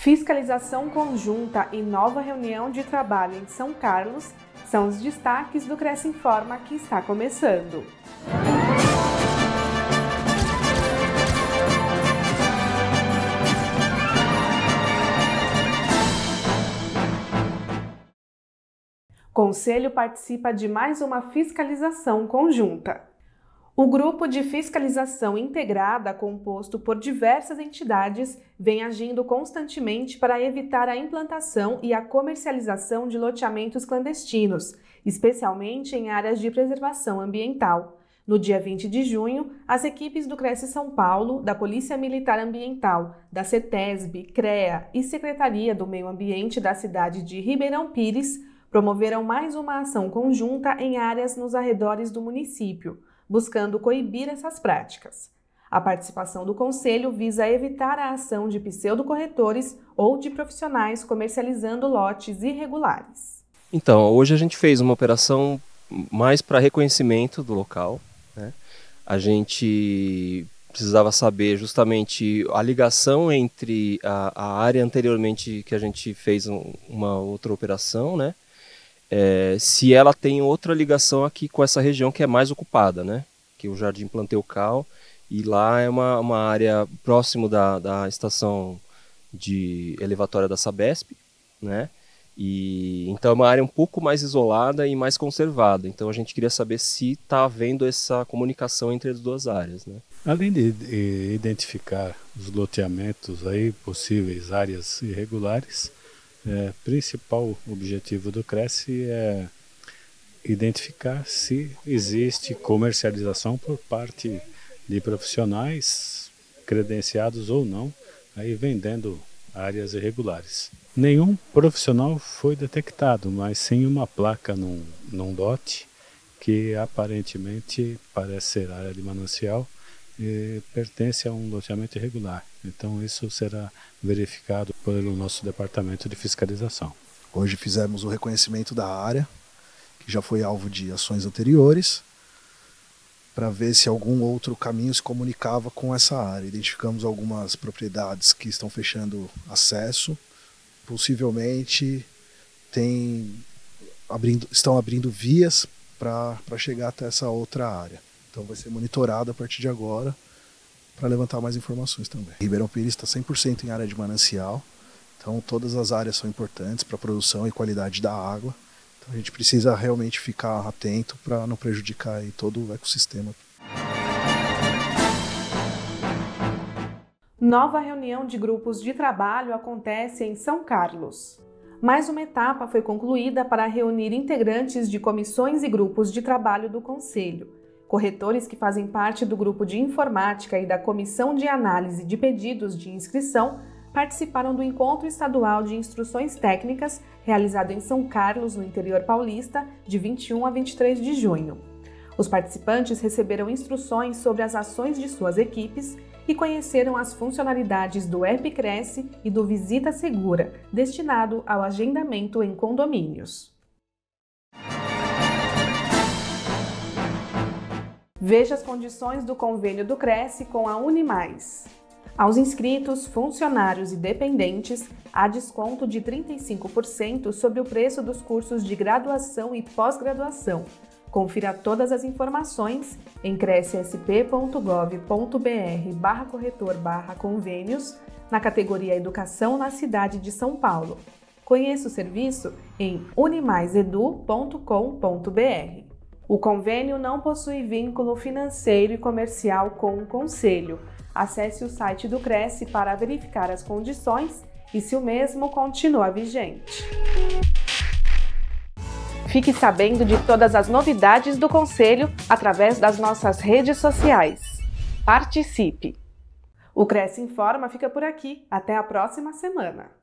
Fiscalização conjunta e nova reunião de trabalho em São Carlos são os destaques do Cresce Informa que está começando. Conselho participa de mais uma fiscalização conjunta. O grupo de fiscalização integrada, composto por diversas entidades, vem agindo constantemente para evitar a implantação e a comercialização de loteamentos clandestinos, especialmente em áreas de preservação ambiental. No dia 20 de junho, as equipes do Cresce São Paulo, da Polícia Militar Ambiental, da CETESB, CREA e Secretaria do Meio Ambiente da cidade de Ribeirão Pires promoveram mais uma ação conjunta em áreas nos arredores do município buscando coibir essas práticas. A participação do Conselho visa evitar a ação de pseudocorretores ou de profissionais comercializando lotes irregulares. Então, hoje a gente fez uma operação mais para reconhecimento do local. Né? A gente precisava saber justamente a ligação entre a, a área anteriormente que a gente fez um, uma outra operação, né? É, se ela tem outra ligação aqui com essa região que é mais ocupada, né? Que é o Jardim Planteucal, e lá é uma, uma área próximo da, da estação de elevatória da Sabesp, né? E, então é uma área um pouco mais isolada e mais conservada. Então a gente queria saber se está havendo essa comunicação entre as duas áreas. Né? Além de identificar os loteamentos aí, possíveis áreas irregulares, é, principal objetivo do Cresce é identificar se existe comercialização por parte de profissionais credenciados ou não, aí vendendo áreas irregulares. Nenhum profissional foi detectado, mas sim uma placa num, num lote que aparentemente parece ser área de manancial pertence a um loteamento irregular. Então isso será verificado pelo nosso departamento de fiscalização. Hoje fizemos o reconhecimento da área, que já foi alvo de ações anteriores, para ver se algum outro caminho se comunicava com essa área. Identificamos algumas propriedades que estão fechando acesso, possivelmente tem, abrindo, estão abrindo vias para chegar até essa outra área. Então vai ser monitorado a partir de agora para levantar mais informações também. Ribeirão Pires está 100% em área de manancial, então todas as áreas são importantes para a produção e qualidade da água. Então a gente precisa realmente ficar atento para não prejudicar todo o ecossistema. Nova reunião de grupos de trabalho acontece em São Carlos. Mais uma etapa foi concluída para reunir integrantes de comissões e grupos de trabalho do Conselho. Corretores que fazem parte do grupo de informática e da comissão de análise de pedidos de inscrição participaram do Encontro Estadual de Instruções Técnicas, realizado em São Carlos, no interior paulista, de 21 a 23 de junho. Os participantes receberam instruções sobre as ações de suas equipes e conheceram as funcionalidades do Epicresce e do Visita Segura, destinado ao agendamento em condomínios. Veja as condições do convênio do Cresce com a Unimais. Aos inscritos, funcionários e dependentes, há desconto de 35% sobre o preço dos cursos de graduação e pós-graduação. Confira todas as informações em crescsp.gov.br barra corretor barra convênios na categoria Educação na cidade de São Paulo. Conheça o serviço em unimaisedu.com.br. O convênio não possui vínculo financeiro e comercial com o Conselho. Acesse o site do Cresce para verificar as condições e se o mesmo continua vigente. Fique sabendo de todas as novidades do Conselho através das nossas redes sociais. Participe! O Cresce Informa fica por aqui. Até a próxima semana!